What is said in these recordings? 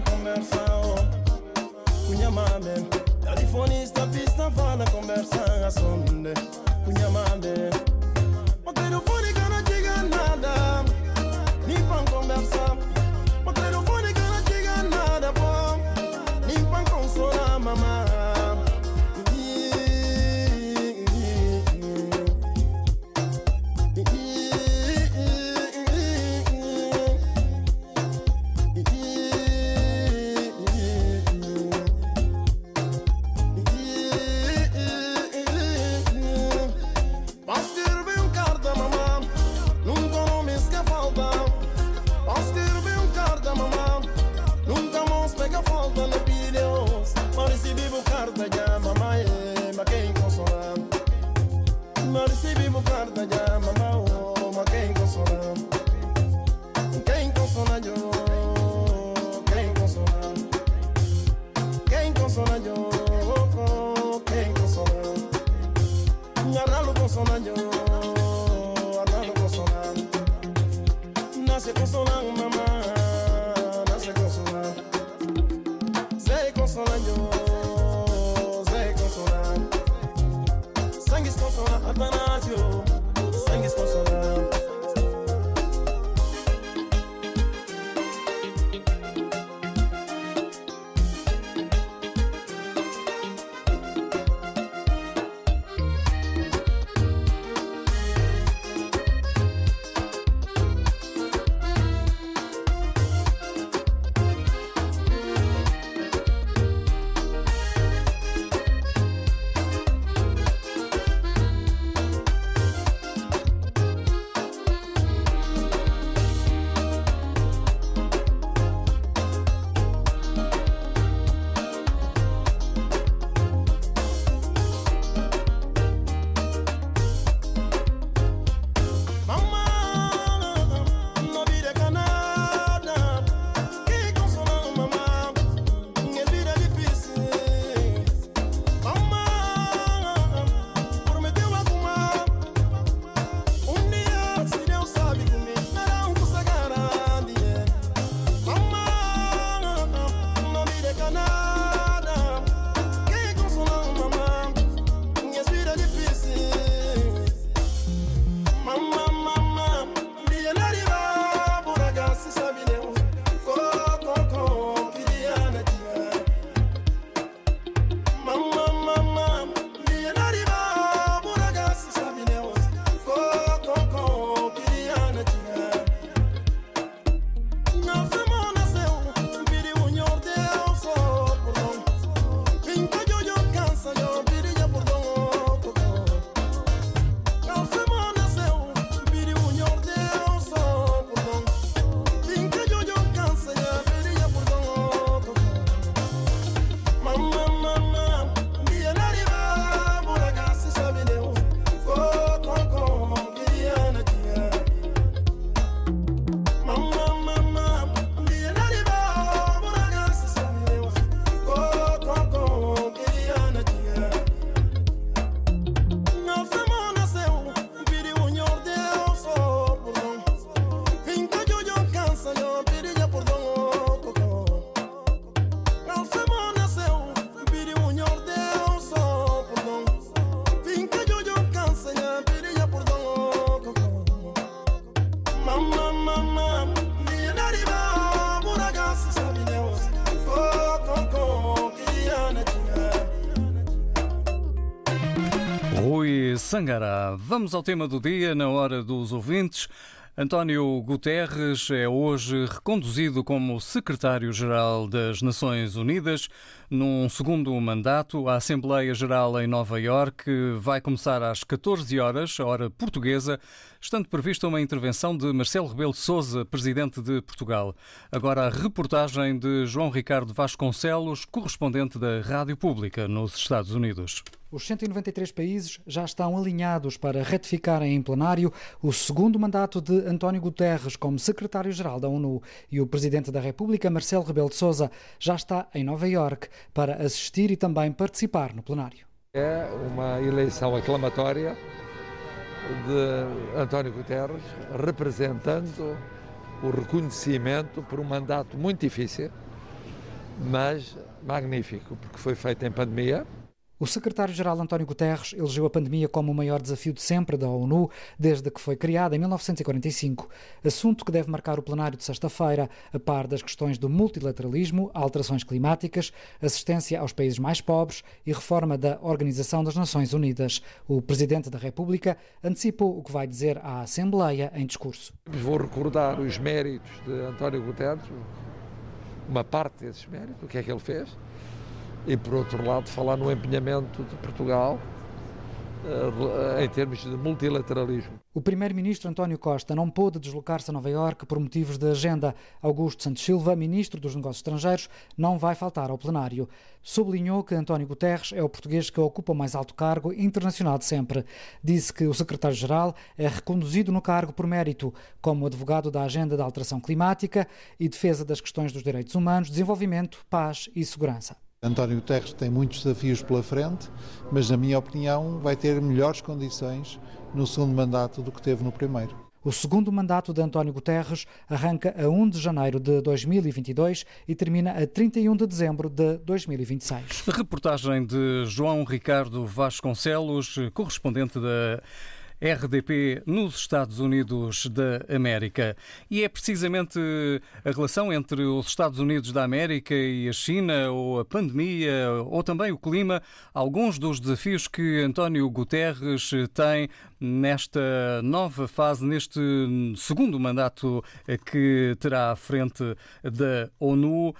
Conversa, oh. Cunha mame. Telefonista, pista, fala, conversa, sonde. Cunha mame. O telefone que não diga nada. Nem pra conversar. Sangará. Vamos ao tema do dia, na hora dos ouvintes. António Guterres é hoje reconduzido como secretário-geral das Nações Unidas num segundo mandato. A Assembleia Geral em Nova Iorque vai começar às 14 horas, hora portuguesa, estando prevista uma intervenção de Marcelo Rebelo de Sousa, presidente de Portugal. Agora a reportagem de João Ricardo Vasconcelos, correspondente da Rádio Pública nos Estados Unidos. Os 193 países já estão alinhados para ratificarem em plenário o segundo mandato de António Guterres como secretário-geral da ONU e o presidente da República, Marcelo Rebelo de Sousa, já está em Nova Iorque para assistir e também participar no plenário. É uma eleição aclamatória de António Guterres, representando o reconhecimento por um mandato muito difícil, mas magnífico, porque foi feito em pandemia, o secretário-geral António Guterres elegeu a pandemia como o maior desafio de sempre da ONU desde que foi criada em 1945, assunto que deve marcar o plenário de sexta-feira, a par das questões do multilateralismo, alterações climáticas, assistência aos países mais pobres e reforma da Organização das Nações Unidas. O presidente da República antecipou o que vai dizer à Assembleia em discurso. Vou recordar os méritos de António Guterres, uma parte desses méritos, o que é que ele fez e, por outro lado, falar no empenhamento de Portugal eh, em termos de multilateralismo. O primeiro-ministro António Costa não pôde deslocar-se a Nova Iorque por motivos de agenda. Augusto Santos Silva, ministro dos Negócios Estrangeiros, não vai faltar ao plenário. Sublinhou que António Guterres é o português que ocupa o mais alto cargo internacional de sempre. Disse que o secretário-geral é reconduzido no cargo por mérito, como advogado da agenda da alteração climática e defesa das questões dos direitos humanos, desenvolvimento, paz e segurança. António Guterres tem muitos desafios pela frente, mas, na minha opinião, vai ter melhores condições no segundo mandato do que teve no primeiro. O segundo mandato de António Guterres arranca a 1 de janeiro de 2022 e termina a 31 de dezembro de 2026. Reportagem de João Ricardo Vasconcelos, correspondente da RDP nos Estados Unidos da América. E é precisamente a relação entre os Estados Unidos da América e a China, ou a pandemia, ou também o clima, alguns dos desafios que António Guterres tem nesta nova fase, neste segundo mandato que terá à frente da ONU,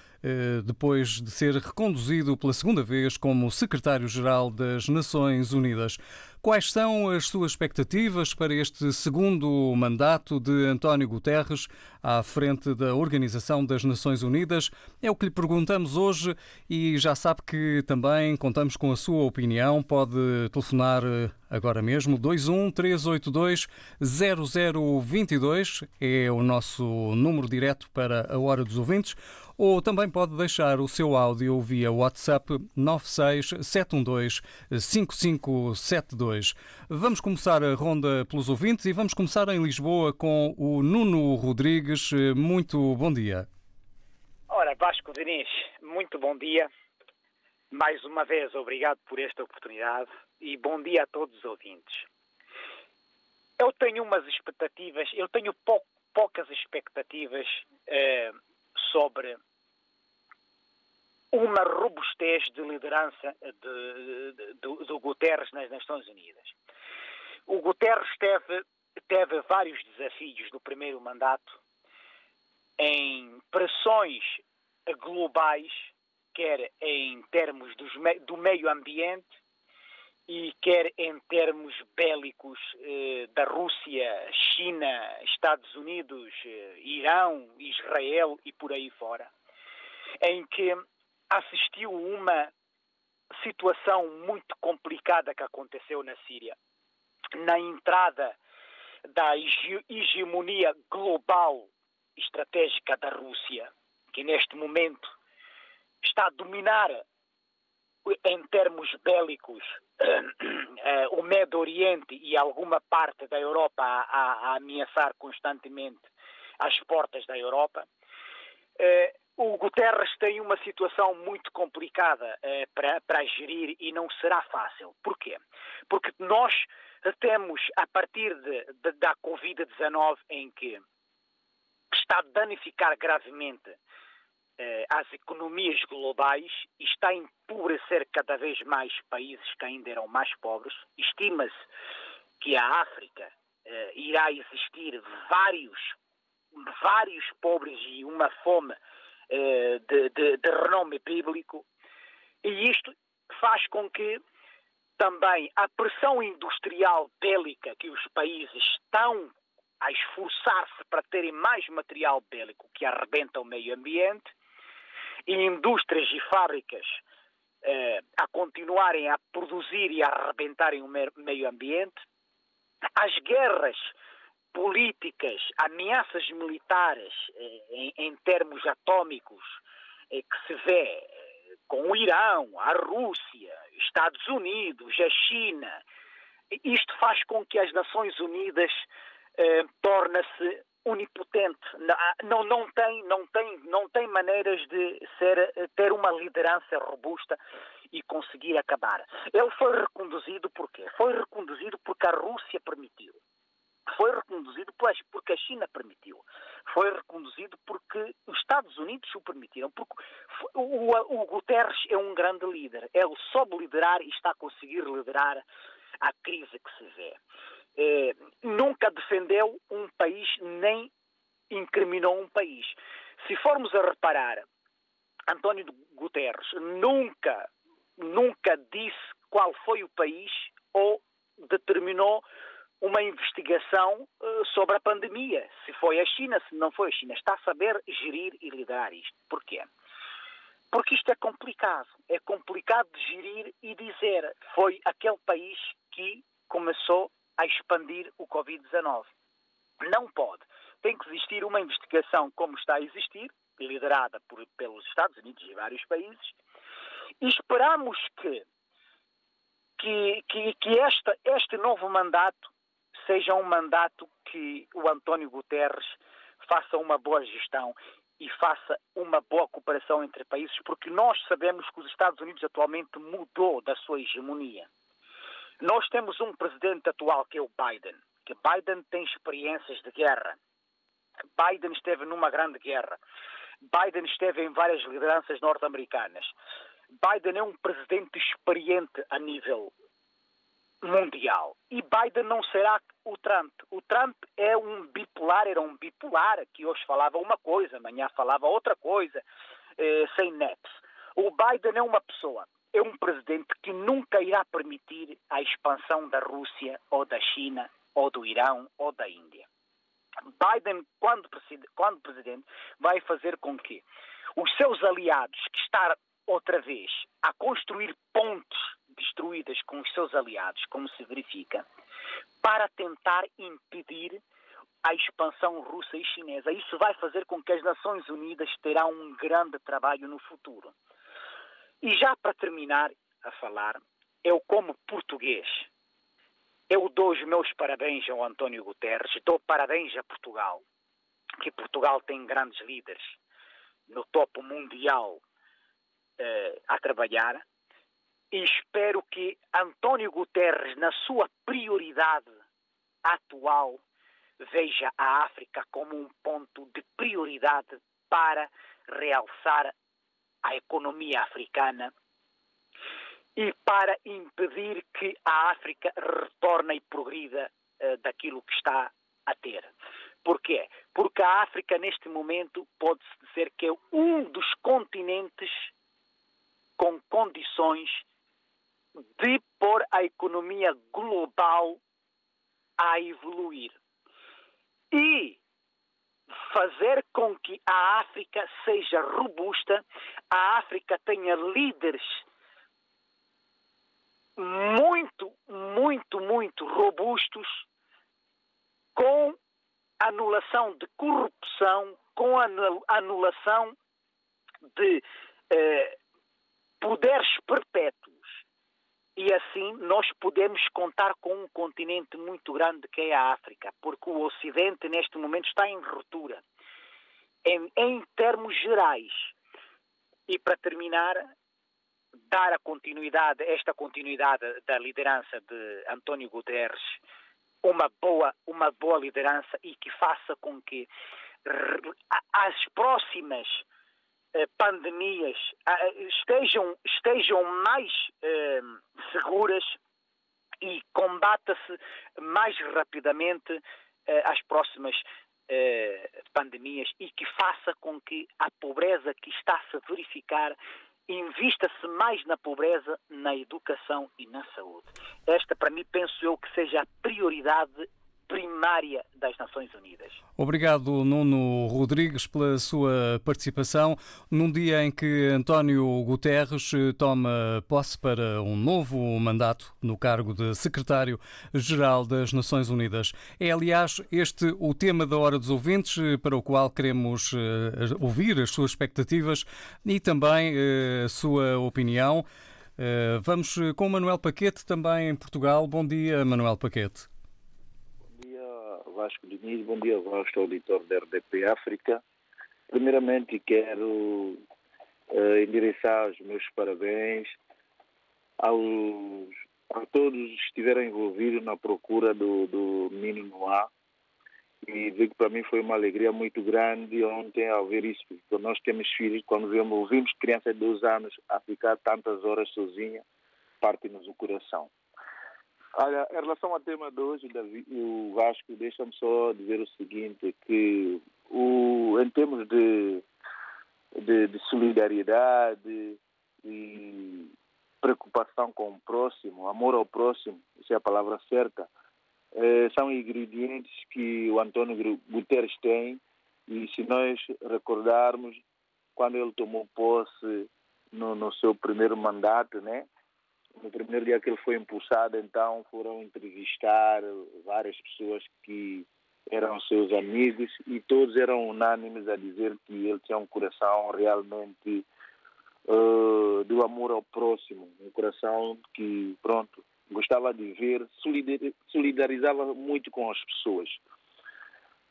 depois de ser reconduzido pela segunda vez como secretário-geral das Nações Unidas. Quais são as suas expectativas para este segundo mandato de António Guterres à frente da Organização das Nações Unidas? É o que lhe perguntamos hoje e já sabe que também contamos com a sua opinião. Pode telefonar eh, agora mesmo 21 382 0022 é o nosso número direto para a hora dos ouvintes ou também pode deixar o seu áudio via WhatsApp 967125572. Vamos começar a ronda pelos ouvintes e vamos começar em Lisboa com o Nuno Rodrigues. Muito bom dia. Ora, Vasco Diniz, muito bom dia. Mais uma vez, obrigado por esta oportunidade e bom dia a todos os ouvintes. Eu tenho umas expectativas, eu tenho pou, poucas expectativas eh, sobre uma robustez de liderança de, de, de, do Guterres nas Nações Unidas. O Guterres teve, teve vários desafios no primeiro mandato em pressões globais, quer em termos dos, do meio ambiente e quer em termos bélicos eh, da Rússia, China, Estados Unidos, eh, Irão, Israel e por aí fora, em que assistiu uma situação muito complicada que aconteceu na Síria, na entrada da hegemonia global estratégica da Rússia, que neste momento está a dominar em termos bélicos eh, o Médio Oriente e alguma parte da Europa a, a ameaçar constantemente as portas da Europa. Eh, o Guterres tem uma situação muito complicada eh, para, para gerir e não será fácil. Porquê? Porque nós temos, a partir de, de, da Covid-19, em que está a danificar gravemente eh, às economias globais e está a empobrecer cada vez mais países que ainda eram mais pobres. Estima-se que a África eh, irá existir vários, vários pobres e uma fome eh, de, de, de renome bíblico. E isto faz com que também a pressão industrial bélica que os países estão a esforçar-se para terem mais material bélico que arrebenta o meio ambiente e indústrias e fábricas eh, a continuarem a produzir e a arrebentarem o meio ambiente, as guerras políticas, ameaças militares eh, em, em, termos atômicos eh, que se vê eh, com o Irão, a Rússia, Estados Unidos, a China, isto faz com que as Nações Unidas eh, torna-se onipotente, não, não, tem, não, tem, não tem maneiras de ser, ter uma liderança robusta e conseguir acabar. Ele foi reconduzido por quê? Foi reconduzido porque a Rússia permitiu. Foi reconduzido porque a China permitiu. Foi reconduzido porque os Estados Unidos o permitiram. Porque o, o, o Guterres é um grande líder. Ele soube liderar e está a conseguir liderar a crise que se vê eh, nunca defendeu um país nem incriminou um país. Se formos a reparar, António Guterres nunca, nunca disse qual foi o país ou determinou uma investigação uh, sobre a pandemia. Se foi a China, se não foi a China. Está a saber gerir e liderar isto. Porquê? Porque isto é complicado. É complicado de gerir e dizer foi aquele país que começou a expandir o Covid-19. Não pode. Tem que existir uma investigação como está a existir, liderada por, pelos Estados Unidos e vários países, e esperamos que, que, que, que esta, este novo mandato seja um mandato que o António Guterres faça uma boa gestão e faça uma boa cooperação entre países, porque nós sabemos que os Estados Unidos atualmente mudou da sua hegemonia. Nós temos um presidente atual que é o Biden, que Biden tem experiências de guerra. Biden esteve numa grande guerra. Biden esteve em várias lideranças norte-americanas. Biden é um presidente experiente a nível mundial. E Biden não será o Trump. O Trump é um bipolar, era um bipolar que hoje falava uma coisa, amanhã falava outra coisa, eh, sem neps. O Biden é uma pessoa é um presidente que nunca irá permitir a expansão da Rússia ou da China ou do Irão ou da Índia. Biden, quando, quando presidente, vai fazer com que os seus aliados, que está outra vez a construir pontes destruídas com os seus aliados, como se verifica, para tentar impedir a expansão russa e chinesa. Isso vai fazer com que as Nações Unidas terão um grande trabalho no futuro. E já para terminar a falar, eu como português, eu dou os meus parabéns ao António Guterres, dou parabéns a Portugal, que Portugal tem grandes líderes no topo mundial eh, a trabalhar, e espero que António Guterres, na sua prioridade atual, veja a África como um ponto de prioridade para realçar à economia africana e para impedir que a África retorne e progrida uh, daquilo que está a ter. Porquê? Porque a África, neste momento, pode-se dizer que é um dos continentes com condições de pôr a economia global a evoluir. E fazer com que a África seja robusta, a África tenha líderes muito, muito, muito robustos, com anulação de corrupção, com anulação de eh, poderes perpétuos. E assim nós podemos contar com um continente muito grande que é a África, porque o Ocidente neste momento está em ruptura, em, em termos gerais. E para terminar, dar a continuidade, esta continuidade da liderança de António Guterres, uma boa, uma boa liderança e que faça com que as próximas pandemias estejam, estejam mais seguras e combata-se mais rapidamente as próximas pandemias e que faça com que a pobreza que está-se a verificar invista-se mais na pobreza, na educação e na saúde. Esta, para mim, penso eu que seja a prioridade primária das Nações Unidas. Obrigado, Nuno Rodrigues, pela sua participação num dia em que António Guterres toma posse para um novo mandato no cargo de secretário-geral das Nações Unidas. É, aliás, este o tema da Hora dos Ouvintes, para o qual queremos eh, ouvir as suas expectativas e também eh, a sua opinião. Eh, vamos com Manuel Paquete, também em Portugal. Bom dia, Manuel Paquete. Vasco Diniz, bom dia, Vasco, auditor da RDP África. Primeiramente quero uh, endereçar os meus parabéns aos, a todos que estiveram envolvidos na procura do, do menino Noah. E digo que para mim foi uma alegria muito grande ontem ao ver isso, porque nós temos filhos, quando vemos, ouvimos crianças de dois anos a ficar tantas horas sozinha, parte-nos o coração. Olha, em relação ao tema de hoje, David, o Vasco, deixa-me só dizer o seguinte, que o, em termos de, de, de solidariedade e preocupação com o próximo, amor ao próximo, isso é a palavra certa, eh, são ingredientes que o Antônio Guterres tem e se nós recordarmos, quando ele tomou posse no, no seu primeiro mandato, né, no primeiro dia que ele foi impulsado, então foram entrevistar várias pessoas que eram seus amigos e todos eram unânimes a dizer que ele tinha um coração realmente uh, do amor ao próximo, um coração que, pronto, gostava de ver, solidarizava muito com as pessoas.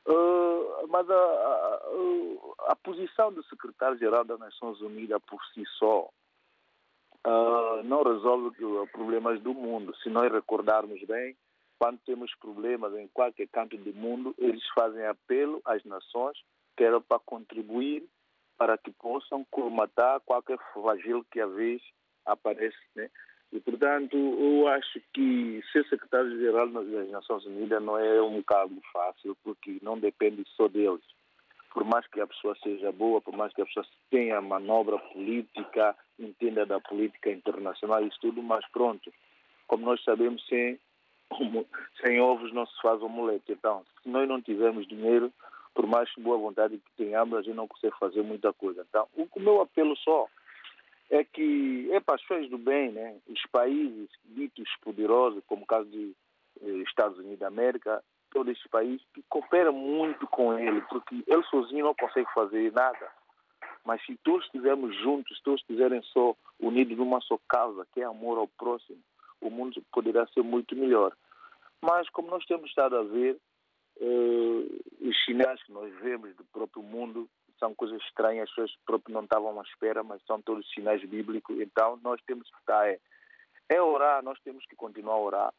Uh, mas a, a, a posição do secretário-geral das Nações Unidas por si só uh, não resolve problemas do mundo. Se nós recordarmos bem, quando temos problemas em qualquer canto do mundo, eles fazem apelo às nações que eram para contribuir para que possam colmatar qualquer flagelo que a vez aparece. Né? E, portanto, eu acho que ser secretário-geral das Nações Unidas não é um cargo fácil, porque não depende só deles por mais que a pessoa seja boa, por mais que a pessoa tenha manobra política, entenda da política internacional, isso tudo, mas pronto, como nós sabemos, sem, sem ovos não se faz omelete. Então, se nós não tivermos dinheiro, por mais boa vontade que tenhamos, a gente não consegue fazer muita coisa. Então, o meu apelo só é que é para as pessoas do bem, né? Os países ditos poderosos, como o caso dos eh, Estados Unidos da América, todo este país que coopera muito com ele, porque ele sozinho não consegue fazer nada. Mas se todos estivermos juntos, se todos estiverem só unidos numa só causa, que é amor ao próximo, o mundo poderá ser muito melhor. Mas como nós temos estado a ver, eh, os sinais que nós vemos do próprio mundo são coisas estranhas, as pessoas próprias não estavam à espera, mas são todos sinais bíblicos. Então nós temos que estar é, é orar, nós temos que continuar a orar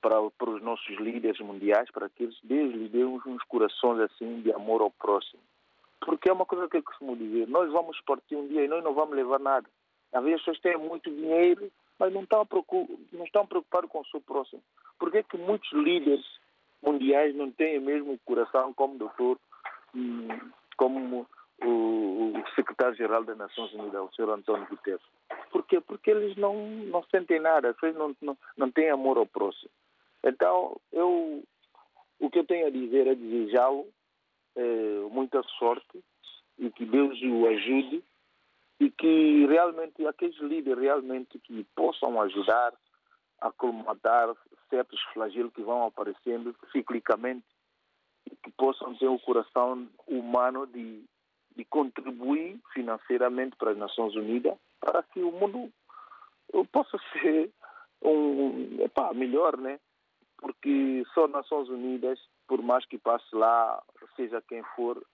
para, para os nossos líderes mundiais, para que eles, Deus lhes dê uns corações assim de amor ao próximo. Porque é uma coisa que eu costumo dizer, nós vamos partir um dia e nós não vamos levar nada. Às vezes as pessoas têm muito dinheiro, mas não estão, não estão preocupados com o seu próximo. Por que, que muitos líderes mundiais não têm o mesmo coração como o doutor, hum, como o, o secretário-geral das Nações Unidas, o senhor Antônio Guterres? Por quê? Porque eles não, não sentem nada, eles não, não, não têm amor ao próximo. Então, eu, o que eu tenho a dizer é desejá-lo é, muita sorte e que Deus o ajude e que realmente aqueles líderes realmente que possam ajudar a colmatar certos flagelos que vão aparecendo ciclicamente e que possam ter o coração humano de, de contribuir financeiramente para as Nações Unidas para que o mundo possa ser um, epá, melhor, né? Porque só Nações Unidas, por mais que passe lá, seja quem for,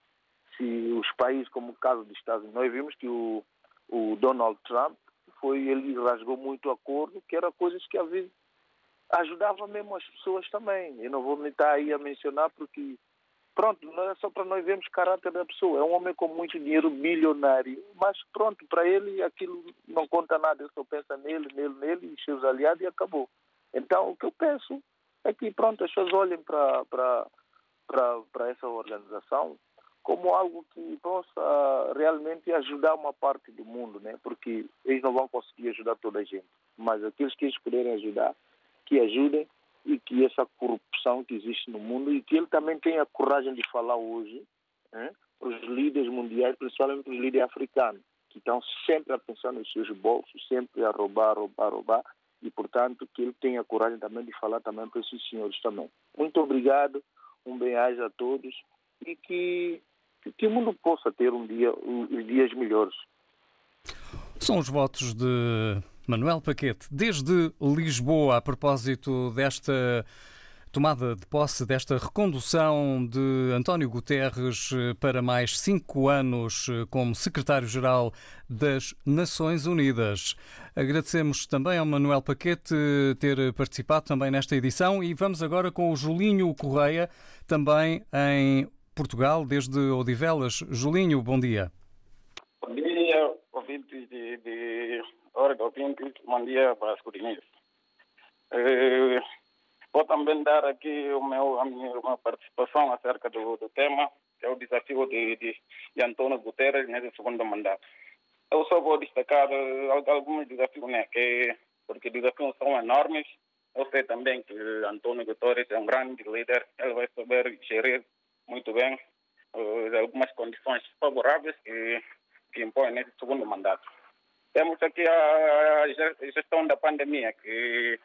se os países, como o caso dos Estados Unidos, nós vimos que o, o Donald Trump foi, ele rasgou muito acordo, que era coisas que às vezes ajudava mesmo as pessoas também. Eu não vou me estar aí a mencionar porque Pronto, não é só para nós vermos o caráter da pessoa. É um homem com muito dinheiro, bilionário. Mas pronto, para ele aquilo não conta nada. Ele só pensa nele, nele, nele e seus aliados e acabou. Então, o que eu penso é que, pronto, as pessoas olhem para essa organização como algo que possa realmente ajudar uma parte do mundo, né? Porque eles não vão conseguir ajudar toda a gente. Mas aqueles que eles puderem ajudar, que ajudem e que essa corrupção que existe no mundo e que ele também tenha a coragem de falar hoje né, para os líderes mundiais, principalmente para os líderes africanos, que estão sempre a pensar nos seus bolsos, sempre a roubar, roubar, roubar, e portanto que ele tenha a coragem também de falar também para esses senhores também. Muito obrigado, um bem-aja a todos e que, que o mundo possa ter um dia, os dias melhores. São os votos de Manuel Paquete, desde Lisboa, a propósito desta tomada de posse, desta recondução de António Guterres para mais cinco anos como secretário-geral das Nações Unidas. Agradecemos também ao Manuel Paquete ter participado também nesta edição e vamos agora com o Julinho Correia, também em Portugal, desde Odivelas. Julinho, bom dia. Bom dia, ouvintes de, de hora do ouvintes, bom dia para corinenses. Eh, vou também dar aqui o meu, a minha uma participação acerca do, do tema, que é o desafio de, de, de Antônio Guterres nesse segundo mandato. Eu só vou destacar uh, alguns desafios, né, que, porque desafios são enormes. Eu sei também que Antônio Guterres é um grande líder, ele vai saber gerir muito bem uh, algumas condições favoráveis que, que impõe nesse segundo mandato. Temos aqui a gestão da pandemia, que,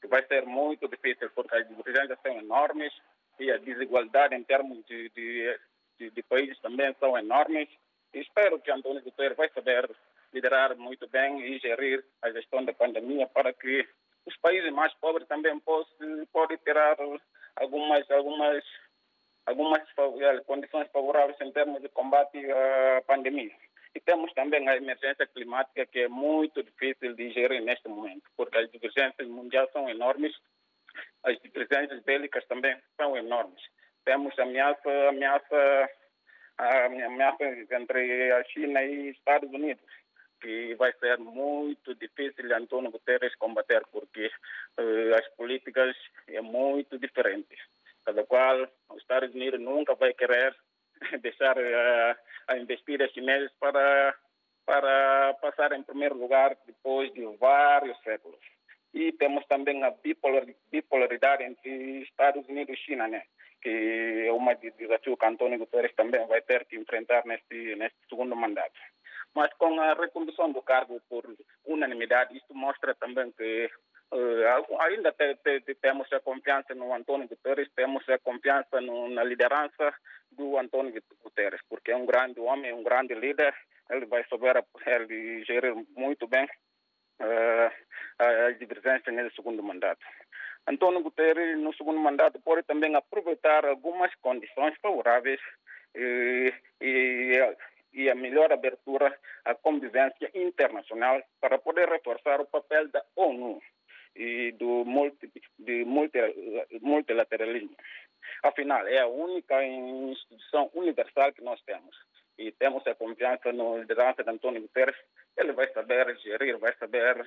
que vai ser muito difícil, porque as divergências são enormes e a desigualdade em termos de, de, de, de países também são enormes. E espero que Antônio Guterres vai saber liderar muito bem e gerir a gestão da pandemia para que os países mais pobres também possam, tirar algumas, algumas, algumas condições favoráveis em termos de combate à pandemia. E temos também a emergência climática, que é muito difícil de gerir neste momento, porque as divergências mundiais são enormes, as divergências bélicas também são enormes. Temos ameaça, ameaça, a ameaça entre a China e Estados Unidos, que vai ser muito difícil Antônio Guterres combater, porque uh, as políticas é muito diferentes. Cada qual, os Estados Unidos nunca vai querer deixar uh, a investir chineses para, para passar em primeiro lugar depois de vários séculos. E temos também a bipolaridade entre Estados Unidos e China, né? que é um desafio que Antônio Guterres também vai ter que enfrentar neste, neste segundo mandato. Mas com a recondução do cargo por unanimidade, isto mostra também que uh, ainda te, te, temos a confiança no Antônio Guterres, temos a confiança no, na liderança do Antônio Guterres, porque é um grande homem, um grande líder, ele vai saber ele gerir muito bem uh, as divergências nesse segundo mandato. Antônio Guterres, no segundo mandato, pode também aproveitar algumas condições favoráveis e, e, e a melhor abertura à convivência internacional para poder reforçar o papel da ONU e do multi, de multi, multilateralismo. Afinal, é a única instituição universal que nós temos. E temos a confiança no liderança de Antônio Guterres. Ele vai saber gerir, vai saber,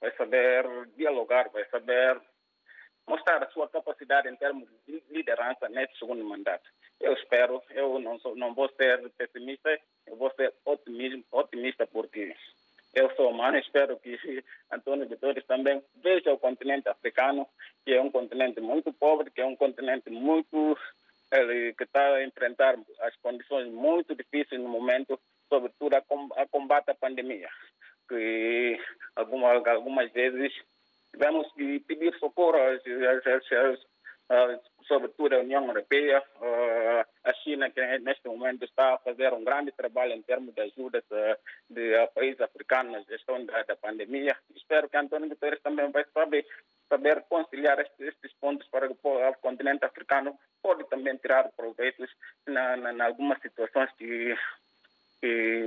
vai saber dialogar, vai saber mostrar a sua capacidade em termos de liderança nesse segundo mandato. Eu espero, eu não, sou, não vou ser pessimista, eu vou ser otimista, otimista porque eu sou humano, espero que Antônio Guterres também veja o continente africano, que é um continente muito pobre, que é um continente muito que está a enfrentar as condições muito difíceis no momento, sobretudo a, combate à pandemia, que algumas, algumas vezes tivemos que pedir socorro às, às, às sobretudo a União Europeia, a China, que neste momento está a fazer um grande trabalho em termos de ajuda de, de países africanos na gestão da, pandemia. Espero que Antônio Guterres também vai saber, saber conciliar estes, estes pontos para que o continente africano pode também tirar proveitos na, na, em algumas situações que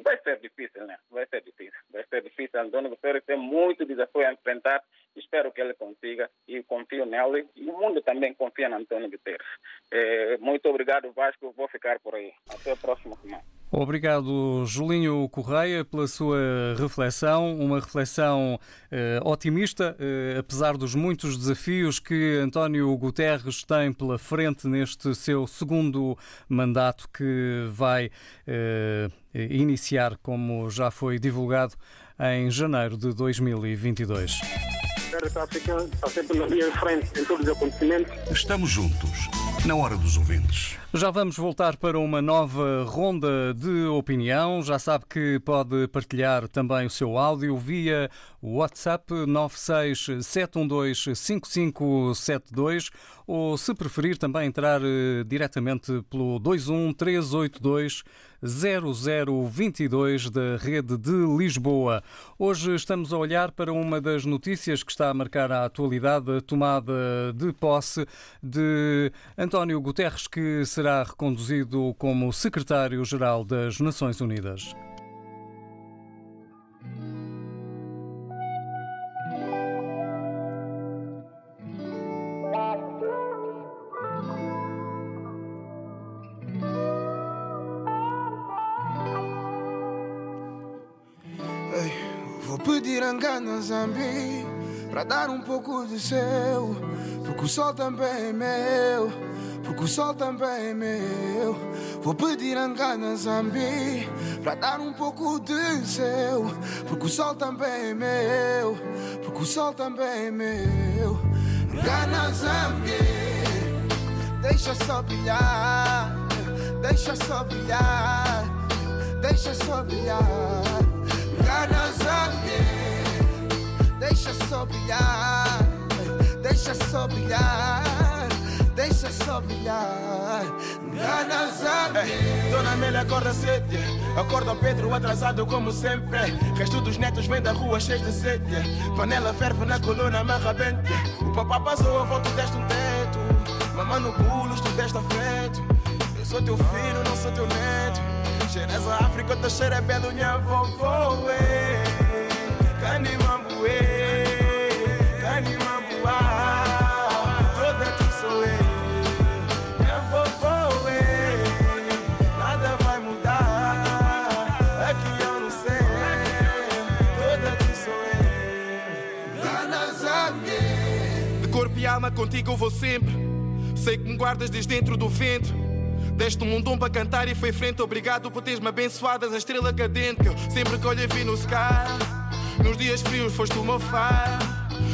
Vai ser difícil, né? Vai ser difícil. Vai ser difícil. Antônio Guterres tem muito desafio a enfrentar. Espero que ele consiga e confio nele. E o mundo também confia no Antônio Guterres. É, muito obrigado, Vasco. Vou ficar por aí. Até a próxima semana. Obrigado, Julinho Correia, pela sua reflexão, uma reflexão eh, otimista, eh, apesar dos muitos desafios que António Guterres tem pela frente neste seu segundo mandato que vai eh, iniciar, como já foi divulgado, em janeiro de 2022. Está sempre na linha de frente em todos os acontecimentos. Estamos juntos, na hora dos ouvintes. Já vamos voltar para uma nova ronda de opinião. Já sabe que pode partilhar também o seu áudio via WhatsApp 967125572 ou, se preferir, também entrar eh, diretamente pelo 21382 0022 da Rede de Lisboa. Hoje estamos a olhar para uma das notícias que está a marcar a atualidade, a tomada de posse de António Guterres, que será reconduzido como secretário-geral das Nações Unidas. Vou pedir engano a Zambi para dar um pouco de seu, porque o sol também é meu, porque o sol também é meu. Vou pedir engano a Zambi para dar um pouco de seu, porque o sol também é meu, porque o sol também é meu. Engana Zambi, deixa só brilhar, deixa só brilhar, deixa só brilhar. Deixa só brilhar, deixa só brilhar, deixa só brilhar. Zambi. Dona Amélia acorda cedo, acorda Pedro atrasado como sempre. Resto dos netos vem da rua cheio de sede. Panela ferve na coluna, amarra bente. O papá passou a volta deste um teto. Mamãe no pulo, tu deste afeto. Eu sou teu filho, não sou teu neto. Cheiras a África, teu cheiro é belo, minha vovó. Contigo eu vou sempre. Sei que me guardas desde dentro do ventre. Deste um mundum para cantar e foi frente. Obrigado por teres-me abençoadas, a estrela cadente que eu sempre que olho vi no sky. Nos dias frios foste o meu.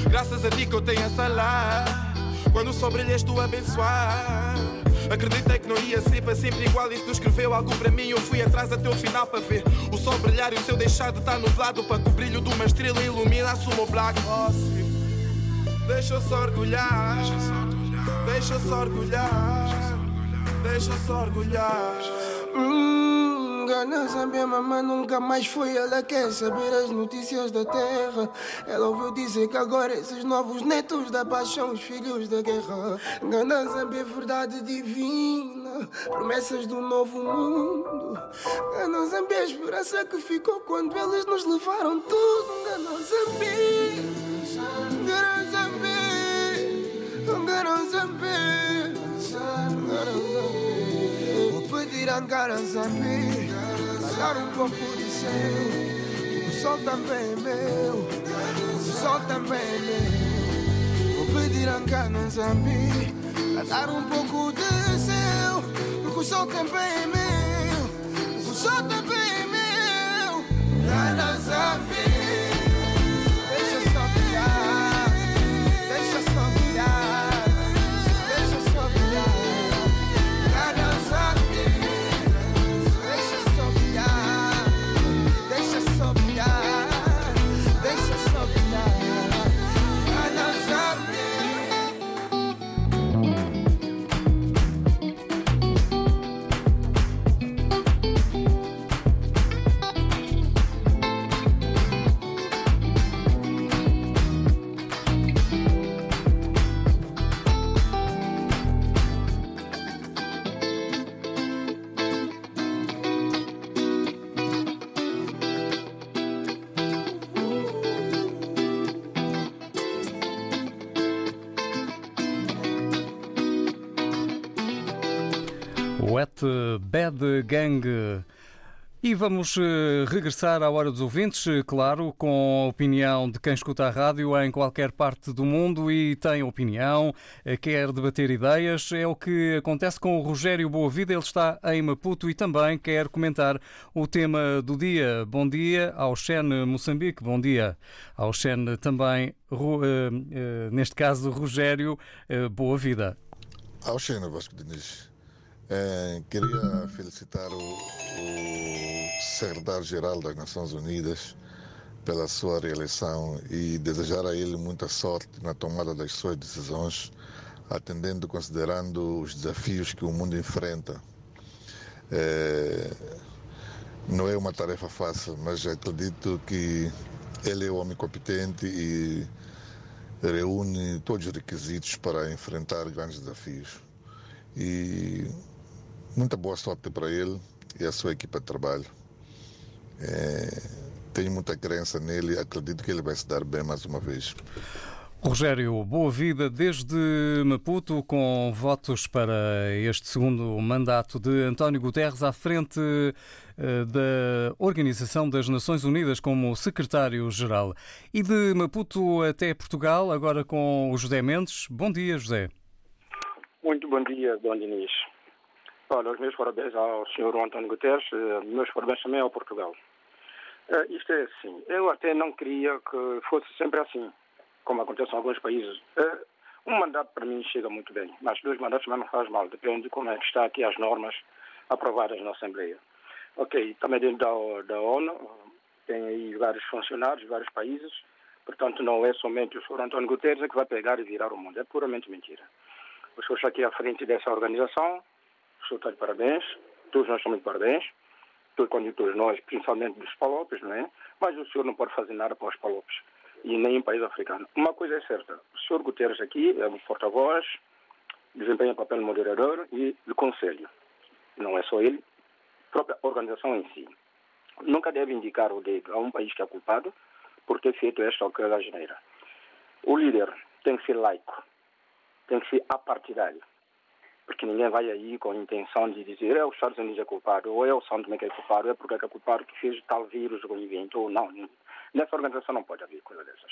Graças a ti que eu tenho essa lá. Quando és tu a abençoar. Acreditei que não ia ser para sempre igual. Isso não escreveu algo para mim. Eu fui atrás até o final para ver o sol brilhar e o seu deixar de estar nublado. Para que o brilho de uma estrela iluminasse o meu black. Deixa eu só orgulhar. Deixa eu só orgulhar. Deixa eu só orgulhar. Hum, Gana Zambia, mamãe nunca mais foi. Ela quer saber as notícias da terra. Ela ouviu dizer que agora esses novos netos da paz são os filhos da guerra. Gana é verdade divina, promessas do novo mundo. Gana é a esperança que ficou quando eles nos levaram tudo. Gana Zambia, Vou pedir a Garanzambi Dar um pouco de seu O sol também é meu O sol também é meu Vou pedir a Garanzambi Dar um pouco de Porque o sol também é meu O sol também é meu Deixa Bad Gang. E vamos eh, regressar à hora dos ouvintes, eh, claro, com a opinião de quem escuta a rádio em qualquer parte do mundo e tem opinião, eh, quer debater ideias. É o que acontece com o Rogério Boavida. Ele está em Maputo e também quer comentar o tema do dia. Bom dia ao Xen Moçambique. Bom dia ao Xen também, neste caso, Rogério Boavida. Ao Xen Vasco Diniz. É, queria felicitar o, o secretário-geral das Nações Unidas pela sua reeleição e desejar a ele muita sorte na tomada das suas decisões, atendendo, considerando os desafios que o mundo enfrenta. É, não é uma tarefa fácil, mas acredito que ele é um homem competente e reúne todos os requisitos para enfrentar grandes desafios. E Muita boa sorte para ele e a sua equipa de trabalho. É, tenho muita crença nele e acredito que ele vai se dar bem mais uma vez. Rogério, boa vida desde Maputo, com votos para este segundo mandato de António Guterres à frente eh, da Organização das Nações Unidas como secretário-geral. E de Maputo até Portugal, agora com o José Mendes. Bom dia, José. Muito bom dia, Dom Diniz. Olha, os meus parabéns ao Sr. António Guterres, uh, meus parabéns também ao Portugal. Uh, isto é assim, eu até não queria que fosse sempre assim, como acontece em alguns países. Uh, um mandato para mim chega muito bem, mas dois mandatos também não faz mal, depende de como é que está aqui as normas aprovadas na Assembleia. Ok, também dentro da, da ONU tem aí vários funcionários, vários países, portanto não é somente o Sr. António Guterres que vai pegar e virar o mundo, é puramente mentira. O senhor está aqui à frente dessa organização, o senhor está de parabéns, todos nós estamos de parabéns, quando todos nós, principalmente dos palopes, não é? Mas o senhor não pode fazer nada para os palopes, e nem em país africano. Uma coisa é certa, o senhor Guterres aqui é um porta-voz, desempenha papel de moderador e de conselho. Não é só ele, a própria organização em si. Nunca deve indicar o dedo a um país que é culpado por ter feito esta ou aquela geneira. O líder tem que ser laico, tem que ser apartidário porque ninguém vai aí com a intenção de dizer é os Estados Unidos é culpado, ou é o São Tomé que é culpado, é porque é, é culpado que fez tal vírus ou evento, ou não. Nessa organização não pode haver coisa dessas.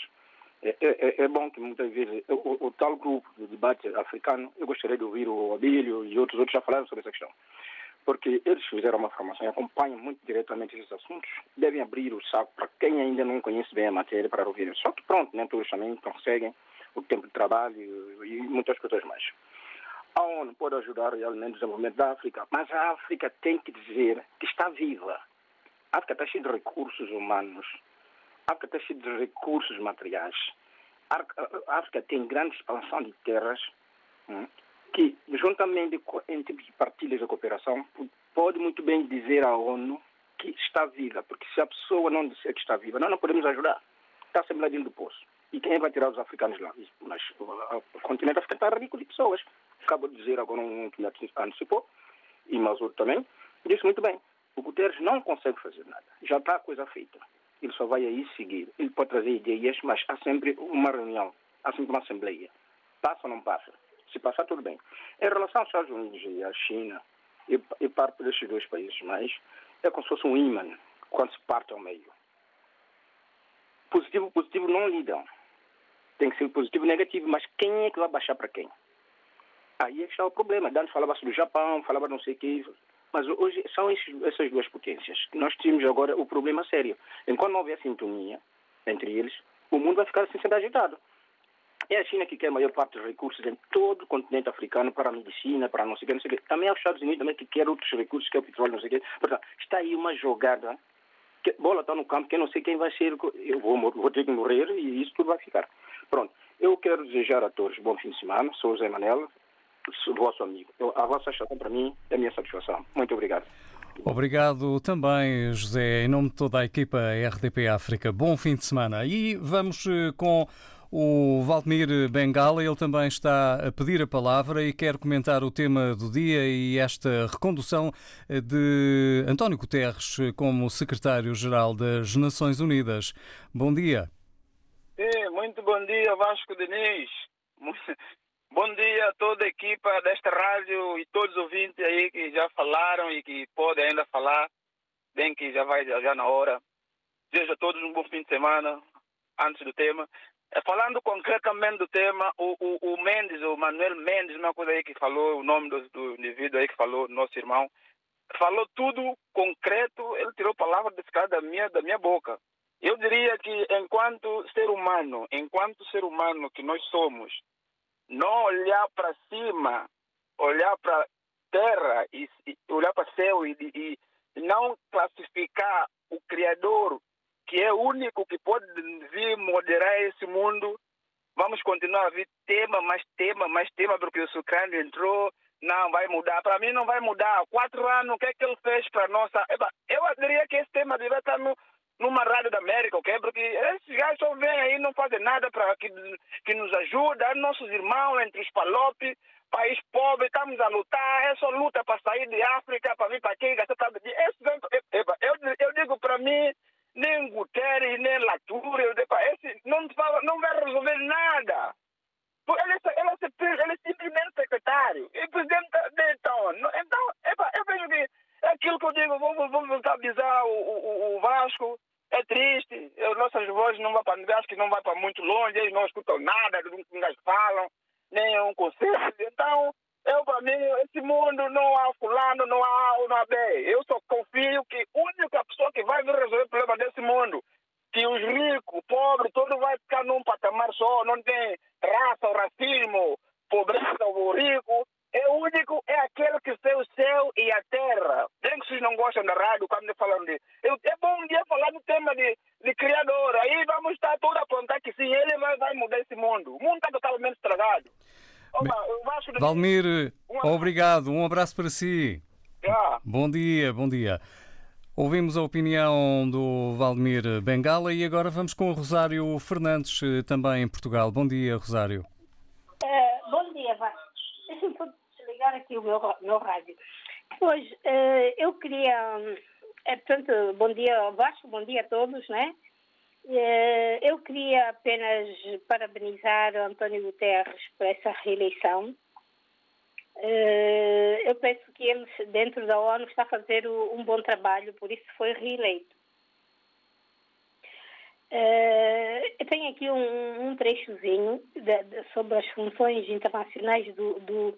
É, é, é bom que muitas vezes o, o, tal grupo de debate africano, eu gostaria de ouvir o Abílio e outros outros já falaram sobre essa questão, porque eles fizeram uma formação e acompanham muito diretamente esses assuntos, devem abrir o saco para quem ainda não conhece bem a matéria para ouvir. Só que pronto, nem todos também conseguem o tempo de trabalho e muitas coisas mais. A ONU pode ajudar realmente o desenvolvimento da África, mas a África tem que dizer que está viva. A África está cheia de recursos humanos. A África está cheia de recursos materiais. A África tem grande expansão de terras hum, que, juntamente em tipos de partilhas de cooperação, pode muito bem dizer à ONU que está viva, porque se a pessoa não disser que está viva, nós não podemos ajudar. Está dentro do poço. E quem vai tirar os africanos lá? Mas o continente africano está rico de pessoas acabo de dizer agora um que antecipou, e Mazur também, disse muito bem. O Guterres não consegue fazer nada. Já está a coisa feita. Ele só vai aí seguir. Ele pode trazer ideias, mas há sempre uma reunião, há sempre uma assembleia. Passa ou não passa? Se passar, tudo bem. Em relação aos Estados Unidos e à China, e, e parte destes dois países mais, é como se fosse um imã quando se parte ao meio. Positivo, positivo não lidam. Tem que ser positivo e negativo, mas quem é que vai baixar para quem? Aí é que está o problema. Antes falava-se do Japão, falava não sei o quê. Mas hoje são esses, essas duas potências. Nós temos agora o problema sério. Enquanto não houver sintonia entre eles, o mundo vai ficar assim sendo agitado. É a China que quer a maior parte dos recursos em todo o continente africano para a medicina, para não sei o que, não sei o que. Também é os Estados Unidos também que quer outros recursos, que é o petróleo, não sei o que. Portanto, está aí uma jogada. Que, bola está no campo, que eu não sei quem vai ser. Eu vou, vou ter que morrer e isso tudo vai ficar. Pronto. Eu quero desejar a todos bom fim de semana. Sou o Manela vosso amigo. Eu, a vossa satisfação para mim é a minha satisfação. Muito obrigado. Obrigado também, José, em nome de toda a equipa RDP África. Bom fim de semana. E vamos eh, com o Valdemir Bengala. Ele também está a pedir a palavra e quer comentar o tema do dia e esta recondução eh, de António Guterres como secretário-geral das Nações Unidas. Bom dia. É, muito bom dia, Vasco Diniz. Bom dia a toda a equipa desta rádio e todos os ouvintes aí que já falaram e que podem ainda falar, bem que já vai já na hora. Desejo a todos um bom fim de semana, antes do tema. É, falando concretamente do tema, o, o, o, Mendes, o Manuel Mendes, uma coisa aí que falou, o nome do, do indivíduo aí que falou, nosso irmão, falou tudo concreto, ele tirou palavras desse cara da minha, da minha boca. Eu diria que enquanto ser humano, enquanto ser humano que nós somos, não olhar para cima, olhar para terra e, e olhar para céu e, e, não classificar o Criador, que é o único que pode vir moderar esse mundo, vamos continuar a vir tema, mais tema, mais tema, porque o Sucrano entrou, não vai mudar. Para mim não vai mudar. Quatro anos, o que é que ele fez para nossa... Eu diria que esse tema deveria estar no, numa rádio da América, ok? Porque esses gajos só vêm aí não fazem nada para que, que nos ajuda, nossos irmãos entre os palopes, país pobre, estamos a lutar, é só luta para sair de África, para vir para aqui, gastar tanto dinheiro. Eu, eu digo para mim, nem Guterres, nem Latour, esse não, não vai resolver nada. Ele, ele, ele é simplesmente secretário e presidente de então. Então, epa, eu vejo que é aquilo que eu digo, vamos, vamos avisar o, o, o Vasco, é triste, as nossas vozes não vão para, acho que não vai para muito longe, eles não escutam nada nós falam, nem um conselho. Então, eu para mim, esse mundo não há fulano, não há A, não há B. Eu só confio que a única pessoa que vai resolver o problema desse mundo, que os ricos, pobres, todo vai ficar num patamar só, não tem raça, racismo, pobreza ou rico, é o único, é aquele que fez o céu e a terra. Bem que vocês não gostam da rádio quando falam de. Eu, é bom um dia falar do tema de, de criador. Aí vamos estar todos a apontar que sim, ele vai, vai mudar esse mundo. O mundo está totalmente estragado. Opa, Valmir, obrigado. Um abraço para si. Bom dia, bom dia. Ouvimos a opinião do Valdemir Bengala e agora vamos com o Rosário Fernandes, eh, também em Portugal. Bom dia, Rosário. Uh, bom dia, Vasco ligar aqui o meu, meu rádio. Pois, uh, eu queria. Uh, portanto, bom dia Vasco, bom dia a todos, né? Uh, eu queria apenas parabenizar o António Guterres por essa reeleição. eu penso que ele, dentro da ONU, está a fazer um bom trabalho, por isso foi reeleito. eu tenho aqui um, um trechozinho de, de, sobre as funções internacionais do, do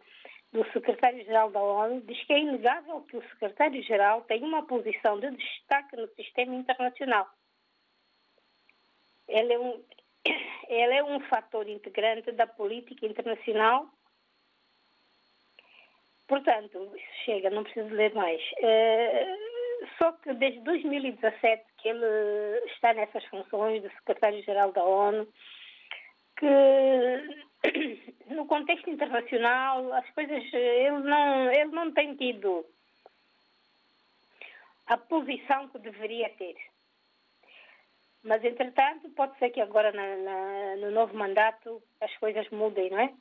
do secretário-geral da ONU diz que é inegável que o secretário-geral tem uma posição de destaque no sistema internacional. Ele é um, ele é um fator integrante da política internacional. Portanto, chega, não preciso ler mais. É, só que desde 2017 que ele está nessas funções de secretário-geral da ONU, que no contexto internacional as coisas ele não ele não tem tido a posição que deveria ter. Mas entretanto pode ser que agora na, na, no novo mandato as coisas mudem não é?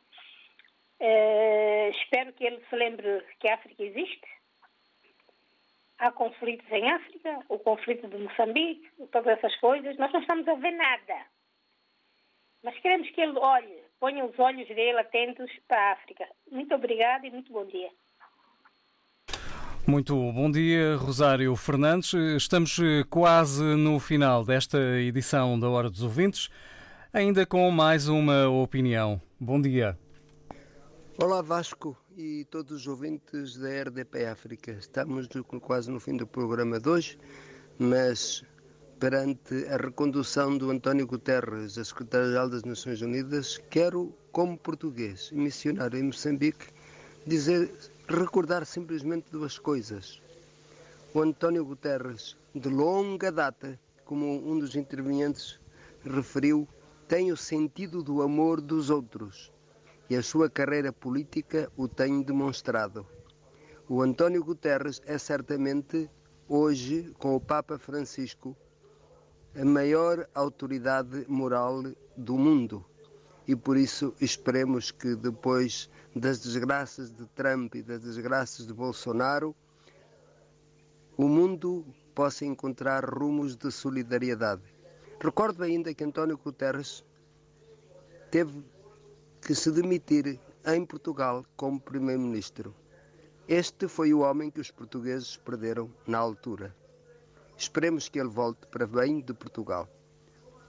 Eh, espero que ele se lembre que a África existe. Há conflitos em África o conflito de Moçambique todas essas coisas. Nós não estamos a ver nada. Mas queremos que ele olhe, ponha os olhos dele atentos para a África. Muito obrigada e muito bom dia. Muito bom dia, Rosário Fernandes. Estamos eh, quase no final desta edição da Hora dos Ouvintes, ainda com mais uma opinião. Bom dia. Olá, Vasco e todos os ouvintes da RDP África. Estamos quase no fim do programa de hoje, mas perante a recondução do António Guterres a secretário-geral das Nações Unidas, quero, como português e missionário em Moçambique, dizer, recordar simplesmente duas coisas. O António Guterres, de longa data, como um dos intervenientes referiu, tem o sentido do amor dos outros e a sua carreira política o tem demonstrado. O António Guterres é certamente, hoje, com o Papa Francisco, a maior autoridade moral do mundo. E por isso esperemos que depois das desgraças de Trump e das desgraças de Bolsonaro, o mundo possa encontrar rumos de solidariedade. Recordo ainda que António Guterres teve que se demitir em Portugal como Primeiro-Ministro. Este foi o homem que os portugueses perderam na altura. Esperemos que ele volte para bem de Portugal.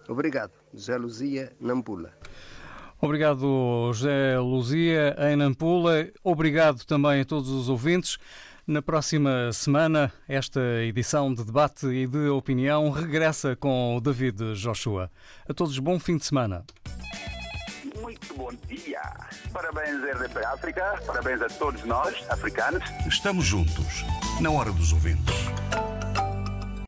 Obrigado, José Luzia Nampula. Obrigado, José Luzia, em Nampula. Obrigado também a todos os ouvintes. Na próxima semana, esta edição de debate e de opinião regressa com o David Joshua. A todos, bom fim de semana. Muito bom dia. Parabéns, RDP África. Parabéns a todos nós, africanos. Estamos juntos, na hora dos ouvintes.